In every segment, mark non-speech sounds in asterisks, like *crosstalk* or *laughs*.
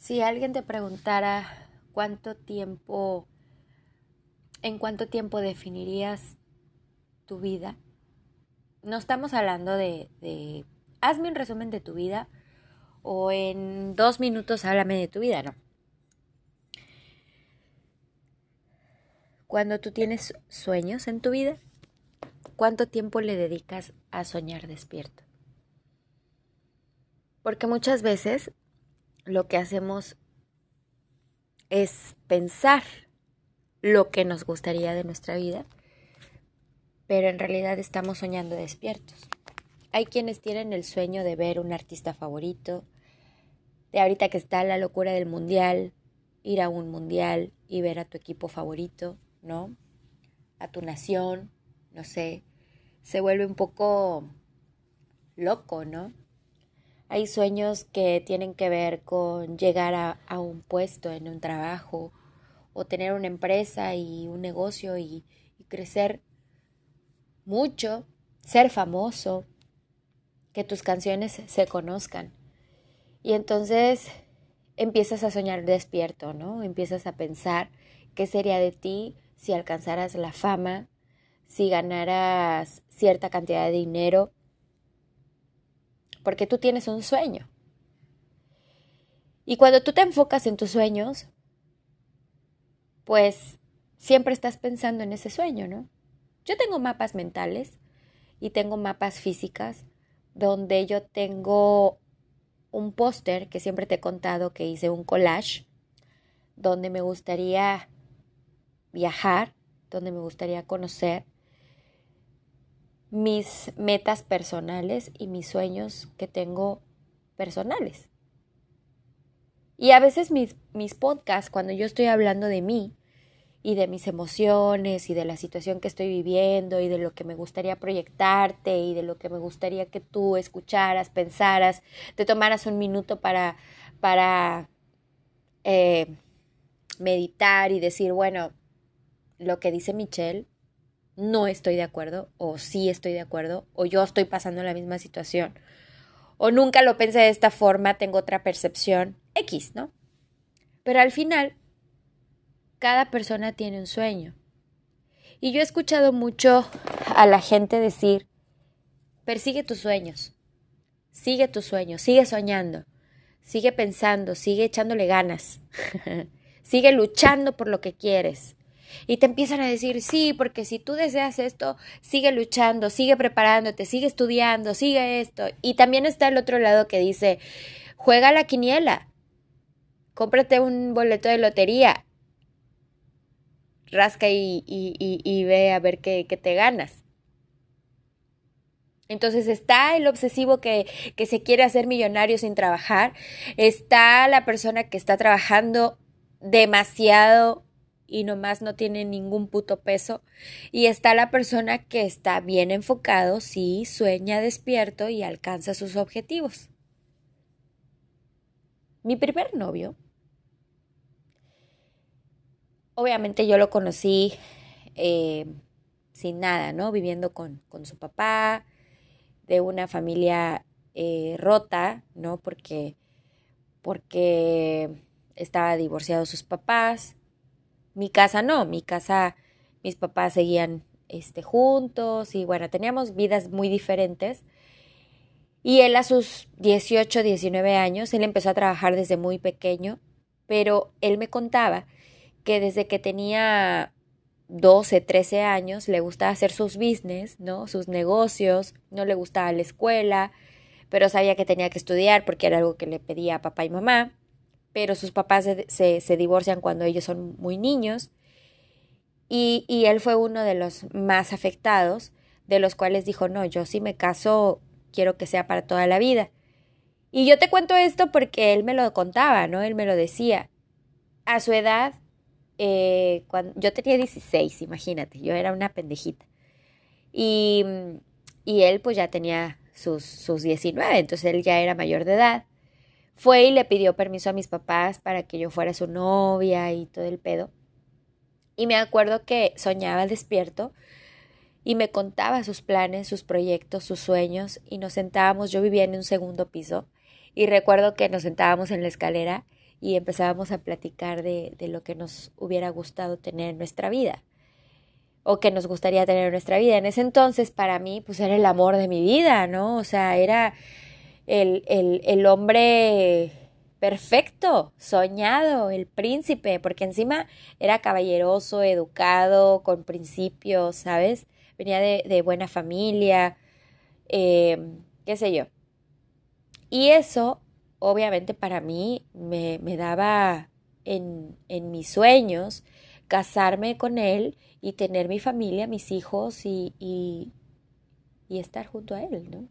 Si alguien te preguntara cuánto tiempo, en cuánto tiempo definirías tu vida, no estamos hablando de, hazme un resumen de tu vida o en dos minutos háblame de tu vida, no. Cuando tú tienes sueños en tu vida, ¿cuánto tiempo le dedicas a soñar despierto? Porque muchas veces lo que hacemos es pensar lo que nos gustaría de nuestra vida, pero en realidad estamos soñando despiertos. Hay quienes tienen el sueño de ver un artista favorito, de ahorita que está la locura del mundial, ir a un mundial y ver a tu equipo favorito, ¿no? A tu nación, no sé, se vuelve un poco loco, ¿no? Hay sueños que tienen que ver con llegar a, un puesto en un trabajo o tener una empresa y un negocio y, y crecer mucho, ser famoso, que tus canciones se conozcan. Y entonces empiezas a soñar despierto, ¿no? Empiezas a pensar qué sería de ti si alcanzaras la fama, si ganaras cierta cantidad de dinero, porque tú tienes un sueño. Y cuando tú te enfocas en tus sueños, pues siempre estás pensando en ese sueño, ¿no? Yo tengo mapas mentales y tengo mapas físicas donde yo tengo un póster que siempre te he contado que hice un collage donde me gustaría viajar, donde me gustaría conocer mis metas personales y mis sueños que tengo personales. Y a veces mis, mis podcasts, cuando yo estoy hablando de mí y de mis emociones y de la situación que estoy viviendo y de lo que me gustaría proyectarte y de lo que me gustaría que tú escucharas, pensaras, te tomaras un minuto para, para eh, meditar y decir, bueno, lo que dice Michelle no estoy de acuerdo, o sí estoy de acuerdo, o yo estoy pasando la misma situación, o nunca lo pensé de esta forma, tengo otra percepción, X, ¿no? Pero al final, cada persona tiene un sueño. Y yo he escuchado mucho a la gente decir, persigue tus sueños, sigue tus sueños, sigue soñando, sigue pensando, sigue echándole ganas, *laughs* sigue luchando por lo que quieres. Y te empiezan a decir, sí, porque si tú deseas esto, sigue luchando, sigue preparándote, sigue estudiando, sigue esto. Y también está el otro lado que dice, juega la quiniela, cómprate un boleto de lotería, rasca y, y, ve a ver qué, qué, te ganas. Entonces está el obsesivo que, que se quiere hacer millonario sin trabajar, está la persona que está trabajando demasiado y nomás no tiene ningún puto peso. Y está la persona que está bien enfocado, sí, sueña despierto y alcanza sus objetivos. Mi primer novio, obviamente yo lo conocí eh, sin nada, ¿no? Viviendo con, con, su papá, de una familia eh, rota, ¿no? Porque, porque estaba divorciado sus papás mi casa no, mi casa, mis papás seguían este, juntos y bueno, teníamos vidas muy diferentes. Y él a sus 18, 19 años, él empezó a trabajar desde muy pequeño, pero él me contaba que desde que tenía 12, 13 años le gustaba hacer sus business, ¿no? Sus negocios, no le gustaba la escuela, pero sabía que tenía que estudiar porque era algo que le pedía a papá y mamá pero sus papás se, se, divorcian cuando ellos son muy niños. Y, y, él fue uno de los más afectados, de los cuales dijo, no, yo si me caso, quiero que sea para toda la vida. Y yo te cuento esto porque él me lo contaba, ¿no? Él me lo decía. A su edad, eh, cuando, yo tenía 16, imagínate, yo era una pendejita. Y, y él pues ya tenía sus, sus 19, entonces él ya era mayor de edad fue y le pidió permiso a mis papás para que yo fuera su novia y todo el pedo. Y me acuerdo que soñaba despierto y me contaba sus planes, sus proyectos, sus sueños y nos sentábamos, yo vivía en un segundo piso y recuerdo que nos sentábamos en la escalera y empezábamos a platicar de, de lo que nos hubiera gustado tener en nuestra vida o que nos gustaría tener en nuestra vida. En ese entonces para mí pues era el amor de mi vida, ¿no? O sea, era el, el, el hombre perfecto, soñado, el príncipe, porque encima era caballeroso, educado, con principios, ¿sabes? Venía de, de buena familia, eh, qué sé yo. Y eso, obviamente, para mí me, me daba en, en, mis sueños casarme con él y tener mi familia, mis hijos y, y, y estar junto a él, ¿no?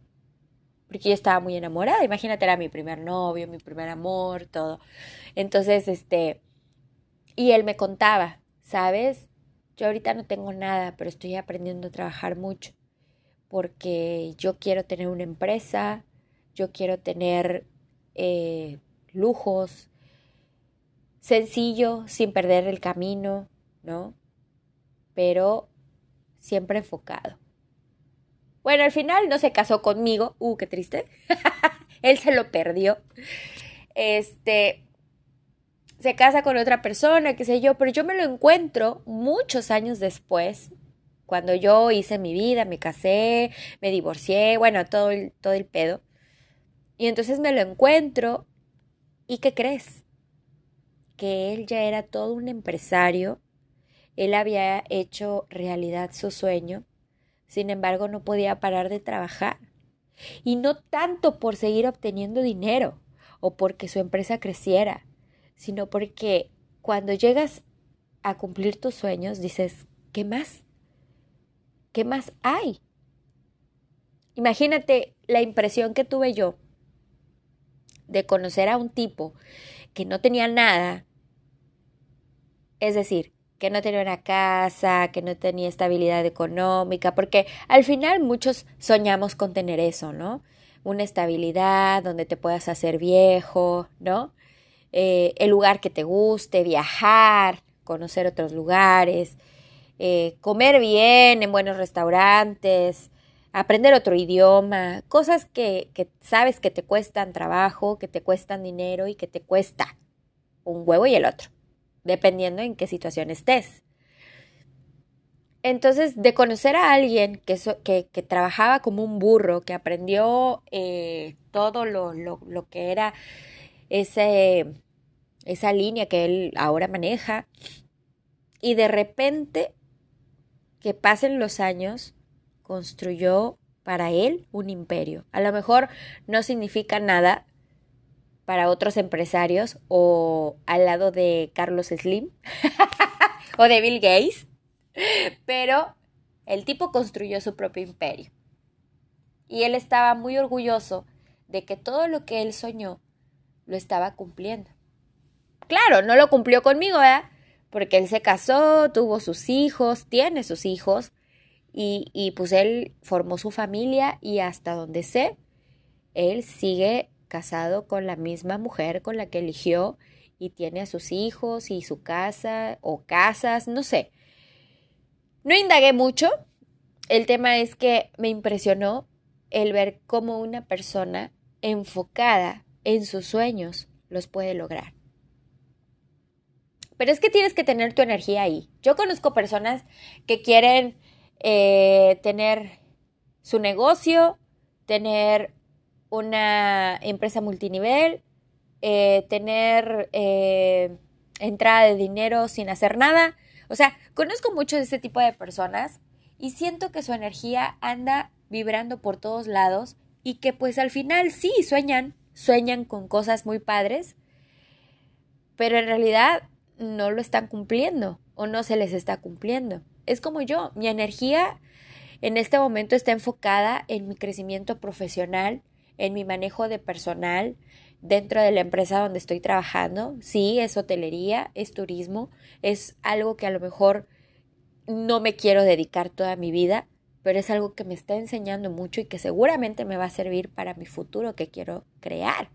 Porque yo estaba muy enamorada, imagínate, era mi primer novio, mi primer amor, todo. Entonces, este, y él me contaba, ¿sabes? Yo ahorita no tengo nada, pero estoy aprendiendo a trabajar mucho porque yo quiero tener una empresa, yo quiero tener eh, lujos, sencillo, sin perder el camino, ¿no? Pero siempre enfocado. Bueno, al final no se casó conmigo. Uh, qué triste. *laughs* Él se lo perdió. Este se casa con otra persona, qué sé yo, pero yo me lo encuentro muchos años después, cuando yo hice mi vida, me casé, me divorcié, bueno, todo el, todo el pedo. Y entonces me lo encuentro y ¿qué crees? Que él ya era todo un empresario, él había hecho realidad su sueño, sin embargo no podía parar de trabajar. Y no tanto por seguir obteniendo dinero o porque su empresa creciera, sino porque cuando llegas a cumplir tus sueños dices, ¿qué más? ¿Qué más hay? Imagínate la impresión que tuve yo de conocer a un tipo que no tenía nada, es decir, que no tenía una casa, que no tenía estabilidad económica, porque al final muchos soñamos con tener eso, ¿no? Una estabilidad donde te puedas hacer viejo, ¿no? Eh, el lugar que te guste, viajar, conocer otros lugares, eh, comer bien en buenos restaurantes, aprender otro idioma, cosas que, que sabes que te cuestan trabajo, que te cuestan dinero y que te cuesta un huevo y el otro, dependiendo en qué situación estés. Entonces, de conocer a alguien que, que, que trabajaba como un burro, que aprendió eh, todo lo, lo, lo, que era ese, esa línea que él ahora maneja, y de repente, que pasen los años, construyó para él un imperio. A lo mejor no significa nada para otros empresarios o al lado de Carlos Slim *laughs* o de Bill Gates, pero el tipo construyó su propio imperio. Y él estaba muy orgulloso de que todo lo que él soñó lo estaba cumpliendo. Claro, no lo cumplió conmigo, ¿verdad? Porque él se casó, tuvo sus hijos, tiene sus hijos, y, y pues él formó su familia y hasta donde sé, él sigue casado con la misma mujer con la que eligió y tiene a sus hijos y su casa o casas, no sé. No indagué mucho. El tema es que me impresionó el ver cómo una persona enfocada en sus sueños los puede lograr. Pero es que tienes que tener tu energía ahí. Yo conozco personas que quieren eh, tener su negocio, tener una empresa multinivel, eh, tener eh, entrada de dinero sin hacer nada. O sea, conozco mucho de ese tipo de personas y siento que su energía anda vibrando por todos lados y que pues al final sí sueñan, sueñan con cosas muy padres, pero en realidad no lo están cumpliendo o no se les está cumpliendo es como yo, mi energía en este momento está enfocada en mi crecimiento profesional, en mi manejo de personal dentro de la empresa donde estoy trabajando. Sí, es hotelería, es turismo, es algo que a lo mejor no me quiero dedicar toda mi vida, pero es algo que me está enseñando mucho y que seguramente me va a servir para mi futuro que quiero crear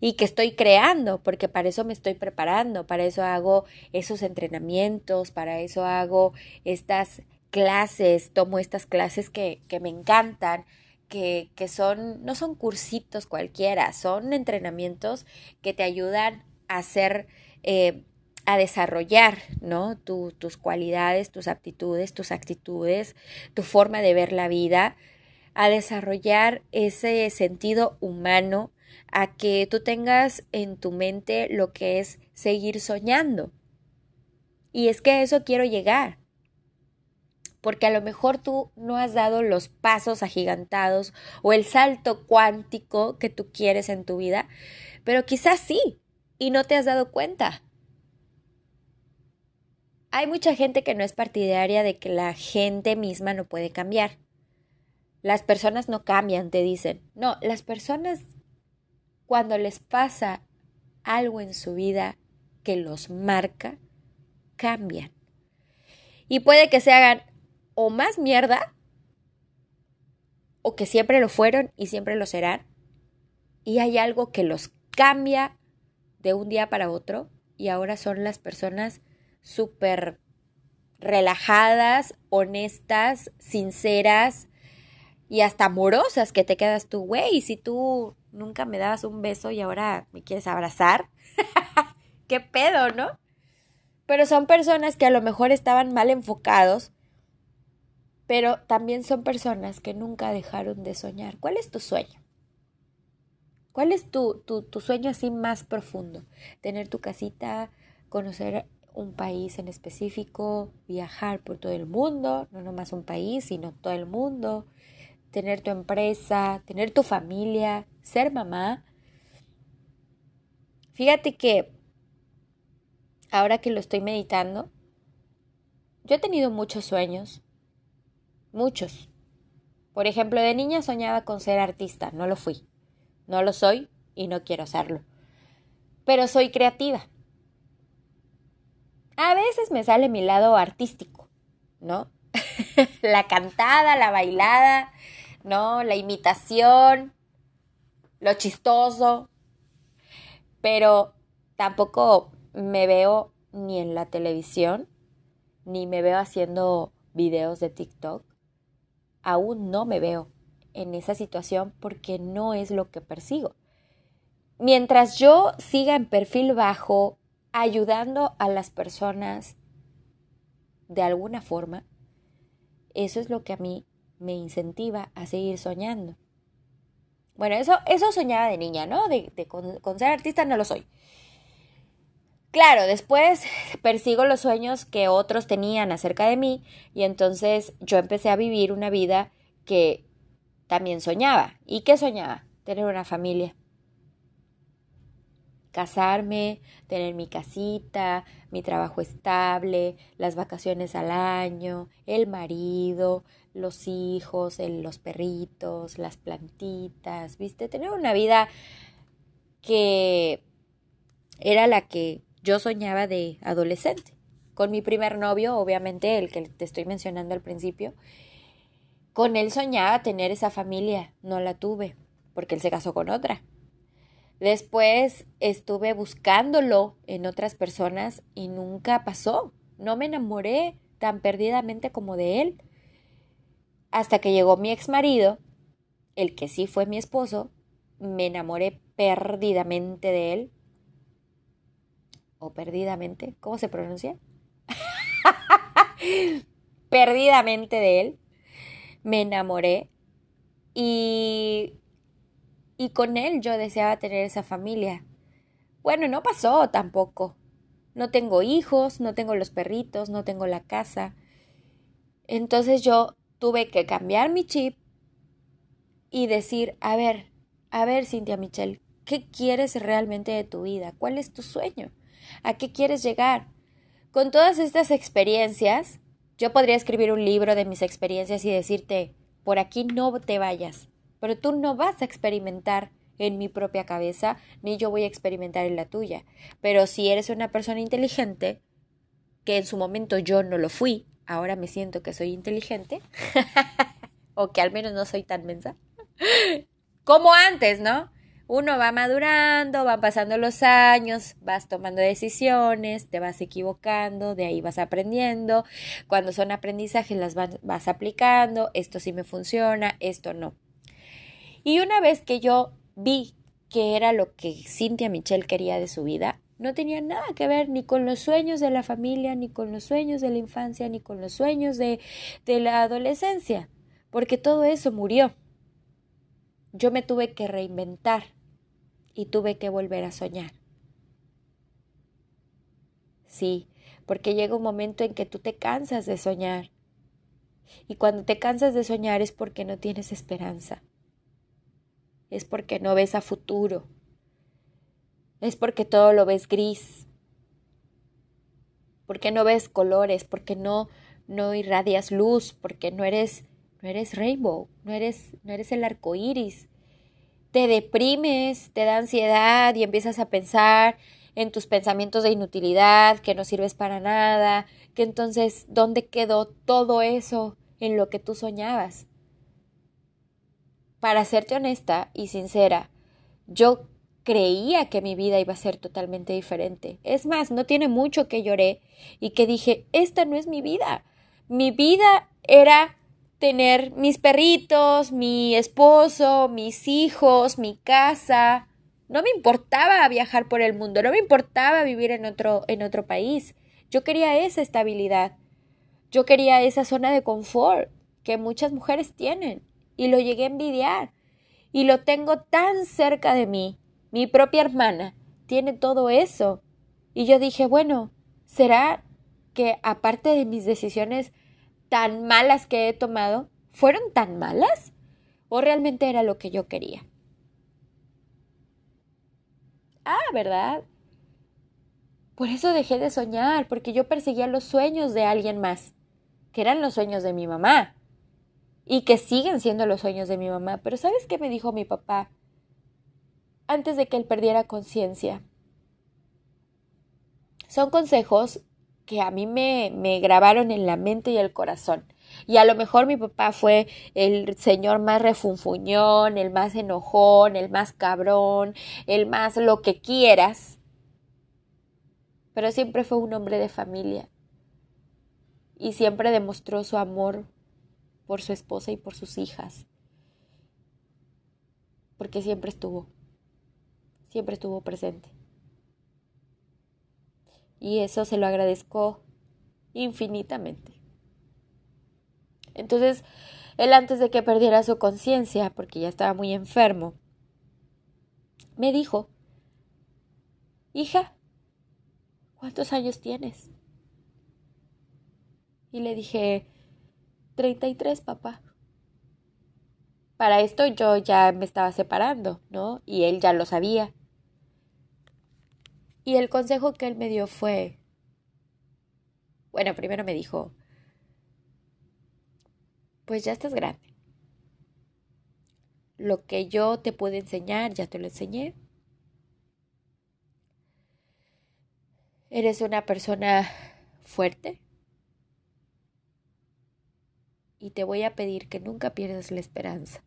y que estoy creando, porque para eso me estoy preparando, para eso hago esos entrenamientos, para eso hago estas clases, tomo estas clases que, que me encantan, que, son, no son cursitos cualquiera, son entrenamientos que te ayudan a hacer, eh, a desarrollar, ¿no? tus cualidades, tus aptitudes, tus actitudes, tu forma de ver la vida, a desarrollar ese sentido humano, a que tú tengas en tu mente lo que es seguir soñando. Y es que a eso quiero llegar. Porque a lo mejor tú no has dado los pasos agigantados o el salto cuántico que tú quieres en tu vida, pero quizás sí, y no te has dado cuenta. Hay mucha gente que no es partidaria de que la gente misma no puede cambiar. Las personas no cambian, te dicen. No, las personas cuando les pasa algo en su vida que los marca, cambian. Y puede que se hagan o más mierda, o que siempre lo fueron y siempre lo serán, y hay algo que los cambia de un día para otro, y ahora son las personas súper relajadas, honestas, sinceras y hasta amorosas que te quedas tú, güey, si tú nunca me dabas un beso y ahora me quieres abrazar, *laughs* qué pedo, ¿no? Pero son personas que a lo mejor estaban mal enfocados, pero también son personas que nunca dejaron de soñar. ¿Cuál es tu sueño? ¿Cuál es tu, tu, tu sueño así más profundo? Tener tu casita, conocer un país en específico, viajar por todo el mundo, no nomás un país, sino todo el mundo, tener tu empresa, tener tu familia, ser mamá. Fíjate que ahora que lo estoy meditando, yo he tenido muchos sueños, muchos. Por ejemplo, de niña soñaba con ser artista, no lo fui, no lo soy y no quiero serlo. Pero soy creativa. A veces me sale mi lado artístico, ¿no? *laughs* la cantada, la bailada, ¿no? La imitación, lo chistoso. Pero tampoco me veo ni en la televisión, ni me veo haciendo videos de TikTok. Aún no me veo en esa situación porque no es lo que persigo. Mientras yo siga en perfil bajo, ayudando a las personas de alguna forma, eso es lo que a mí me incentiva a seguir soñando. Bueno, eso, eso soñaba de niña, ¿no? De, con ser artista no lo soy. Claro, después persigo los sueños que otros tenían acerca de mí y entonces yo empecé a vivir una vida que también soñaba. ¿Y qué soñaba? Tener una familia. Casarme, tener mi casita, mi trabajo estable, las vacaciones al año, el marido, los hijos, los perritos, las plantitas, ¿viste? Tener una vida que era la que yo soñaba de adolescente. Con mi primer novio, obviamente, el que te estoy mencionando al principio, con él soñaba tener esa familia, no la tuve, porque él se casó con otra. Después estuve buscándolo en otras personas y nunca pasó. No me enamoré tan perdidamente como de él. Hasta que llegó mi ex marido, el que sí fue mi esposo, me enamoré perdidamente de él o perdidamente, ¿cómo se pronuncia? *laughs* perdidamente de él, me enamoré y, y con él yo deseaba tener esa familia. Bueno, no pasó tampoco. No tengo hijos, no tengo los perritos, no tengo la casa. Entonces yo tuve que cambiar mi chip y decir, a ver, a ver, Cintia Michelle, ¿qué quieres realmente de tu vida? ¿Cuál es tu sueño? ¿A qué quieres llegar? Con todas estas experiencias, yo podría escribir un libro de mis experiencias y decirte, por aquí no te vayas, pero tú no vas a experimentar en mi propia cabeza, ni yo voy a experimentar en la tuya. Pero si eres una persona inteligente, que en su momento yo no lo fui, ahora me siento que soy inteligente, *laughs* o que al menos no soy tan mensa, *laughs* como antes, ¿no? Uno va madurando, van pasando los años, vas tomando decisiones, te vas equivocando, de ahí vas aprendiendo. Cuando son aprendizajes las vas, aplicando, esto sí me funciona, esto no. Y una vez que yo vi qué era lo que Cynthia Michelle quería de su vida, no tenía nada que ver ni con los sueños de la familia, ni con los sueños de la infancia, ni con los sueños de la adolescencia, porque todo eso murió. Yo me tuve que reinventar y tuve que volver a soñar. Sí, porque llega un momento en que tú te cansas de soñar. Y cuando te cansas de soñar es porque no tienes esperanza. Es porque no ves a futuro. Es porque todo lo ves gris. Porque no ves colores, porque no no irradias luz, porque no eres no eres rainbow, no eres no eres el arco iris. Te deprimes, te da ansiedad y empiezas a pensar en tus pensamientos de inutilidad, que no sirves para nada, que entonces, ¿dónde quedó todo eso en lo que tú soñabas? Para serte honesta y sincera, yo creía que mi vida iba a ser totalmente diferente. Es más, no tiene mucho que lloré y que dije, esta no es mi vida. Mi vida era tener mis perritos, mi esposo, mis hijos, mi casa, no me importaba viajar por el mundo, no me importaba vivir en otro, en otro país. Yo quería esa estabilidad. Yo quería esa zona de confort que muchas mujeres tienen. Y lo llegué a envidiar. Y lo tengo tan cerca de mí. Mi propia hermana tiene todo eso. Y yo dije, bueno, ¿será que aparte de mis decisiones tan malas que he tomado, fueron tan malas? ¿O realmente era lo que yo quería? Ah, ¿verdad? Por eso dejé de soñar, porque yo perseguía los sueños de alguien más, que eran los sueños de mi mamá, y que siguen siendo los sueños de mi mamá. Pero ¿sabes qué me dijo mi papá antes de que él perdiera conciencia? Son consejos que a mí me, me grabaron en la mente y el corazón. Y a lo mejor mi papá fue el señor más refunfuñón, el más enojón, el más cabrón, el más lo que quieras. Pero siempre fue un hombre de familia. Y siempre demostró su amor por su esposa y por sus hijas. Porque siempre estuvo. Siempre estuvo presente. Y eso se lo agradezco infinitamente. Entonces, él antes de que perdiera su conciencia, porque ya estaba muy enfermo, me dijo, hija, ¿cuántos años tienes? Y le dije, 33, papá. Para esto yo ya me estaba separando, ¿no? Y él ya lo sabía. Y el consejo que él me dio fue, bueno, primero me dijo, pues ya estás grande. Lo que yo te pude enseñar, ya te lo enseñé. Eres una persona fuerte. Y te voy a pedir que nunca pierdas la esperanza.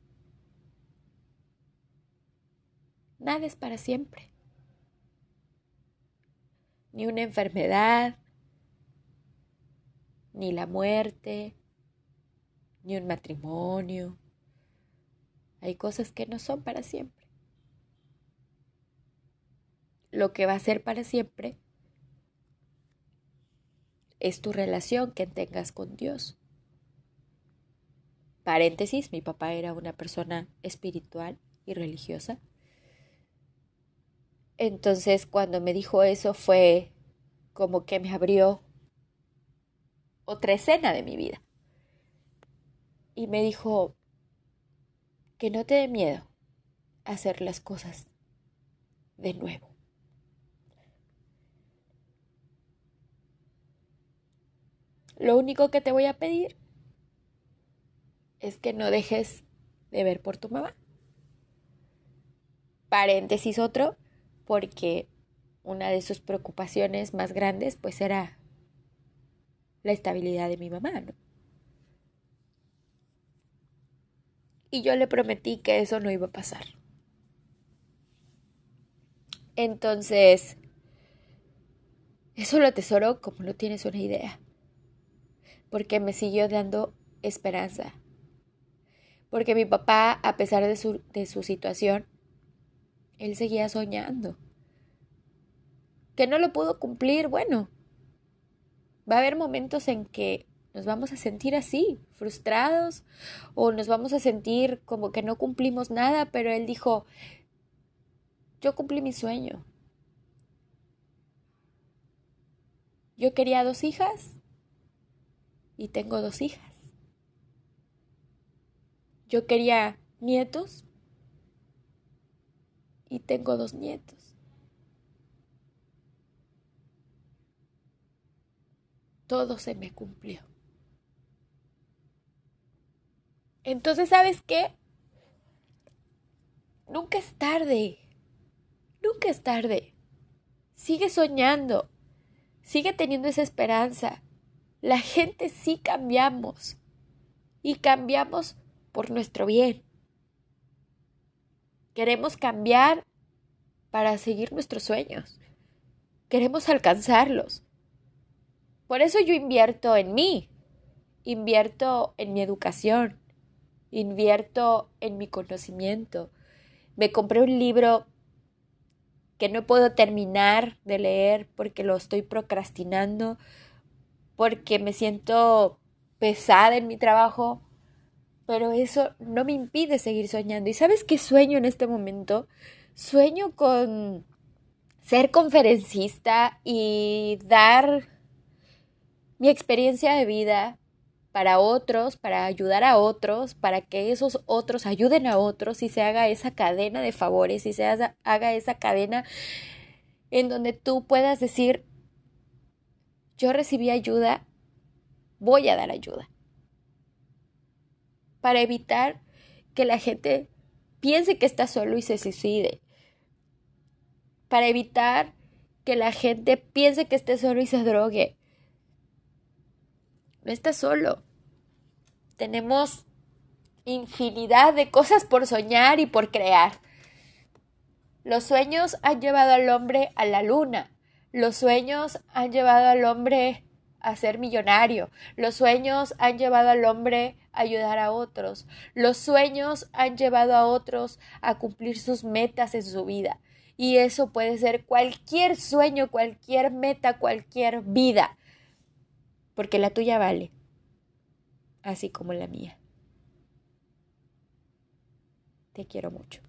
Nada es para siempre. Ni una enfermedad, ni la muerte, ni un matrimonio. Hay cosas que no son para siempre. Lo que va a ser para siempre es tu relación que tengas con Dios. Paréntesis, mi papá era una persona espiritual y religiosa. Entonces cuando me dijo eso fue como que me abrió otra escena de mi vida y me dijo que no te dé miedo hacer las cosas de nuevo. Lo único que te voy a pedir es que no dejes de ver por tu mamá. Paréntesis otro, porque una de sus preocupaciones más grandes pues era la estabilidad de mi mamá, ¿no? y yo le prometí que eso no iba a pasar. Entonces, eso lo atesoro como no tienes una idea, porque me siguió dando esperanza, porque mi papá, a pesar de su, de su situación, él seguía soñando. Que no lo pudo cumplir, bueno, va a haber momentos en que nos vamos a sentir así, frustrados, o nos vamos a sentir como que no cumplimos nada, pero él dijo, yo cumplí mi sueño. Yo quería dos hijas y tengo dos hijas. Yo quería nietos y tengo dos nietos. Todo se me cumplió. Entonces, ¿sabes qué? Nunca es tarde. Nunca es tarde. Sigue soñando. Sigue teniendo esa esperanza. La gente sí cambiamos. Y cambiamos por nuestro bien. Queremos cambiar para seguir nuestros sueños. Queremos alcanzarlos. Por eso yo invierto en mí. Invierto en mi educación invierto en mi conocimiento. Me compré un libro que no puedo terminar de leer porque lo estoy procrastinando, porque me siento pesada en mi trabajo, pero eso no me impide seguir soñando. ¿Y sabes qué sueño en este momento? Sueño con ser conferencista y dar mi experiencia de vida para otros, para ayudar a otros, para que esos otros ayuden a otros y se haga esa cadena de favores y se haga esa cadena en donde tú puedas decir, yo recibí ayuda, voy a dar ayuda. Para evitar que la gente piense que está solo y se suicide. Para evitar que la gente piense que esté solo y se drogue. No estás solo. Tenemos infinidad de cosas por soñar y por crear. Los sueños han llevado al hombre a la luna. Los sueños han llevado al hombre a ser millonario. Los sueños han llevado al hombre ayudar a otros. Los sueños han llevado a otros a cumplir sus metas en su vida. Y eso puede ser cualquier sueño, cualquier meta, cualquier vida. Porque la tuya vale así como la mía. Te quiero mucho.